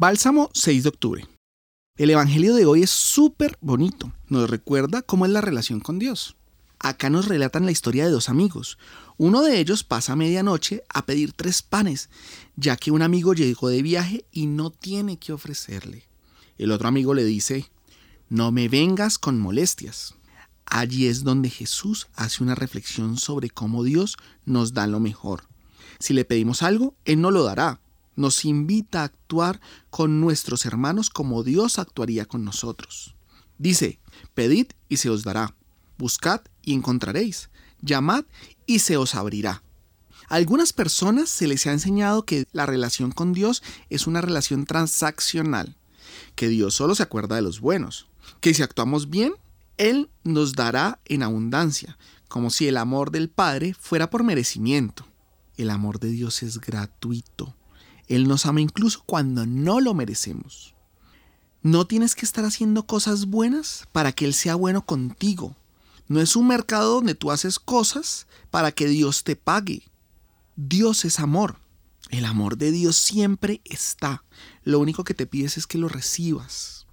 Bálsamo 6 de octubre. El Evangelio de hoy es súper bonito. Nos recuerda cómo es la relación con Dios. Acá nos relatan la historia de dos amigos. Uno de ellos pasa a medianoche a pedir tres panes, ya que un amigo llegó de viaje y no tiene que ofrecerle. El otro amigo le dice, no me vengas con molestias. Allí es donde Jesús hace una reflexión sobre cómo Dios nos da lo mejor. Si le pedimos algo, Él no lo dará. Nos invita a actuar con nuestros hermanos como Dios actuaría con nosotros. Dice, pedid y se os dará. Buscad y encontraréis. Llamad y se os abrirá. A algunas personas se les ha enseñado que la relación con Dios es una relación transaccional, que Dios solo se acuerda de los buenos, que si actuamos bien, Él nos dará en abundancia, como si el amor del Padre fuera por merecimiento. El amor de Dios es gratuito. Él nos ama incluso cuando no lo merecemos. No tienes que estar haciendo cosas buenas para que Él sea bueno contigo. No es un mercado donde tú haces cosas para que Dios te pague. Dios es amor. El amor de Dios siempre está. Lo único que te pides es que lo recibas,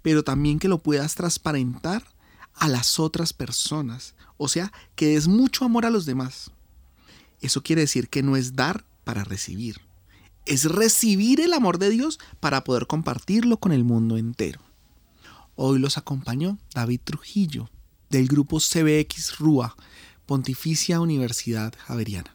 pero también que lo puedas transparentar a las otras personas. O sea, que des mucho amor a los demás. Eso quiere decir que no es dar para recibir. Es recibir el amor de Dios para poder compartirlo con el mundo entero. Hoy los acompañó David Trujillo del grupo CBX RUA, Pontificia Universidad Javeriana.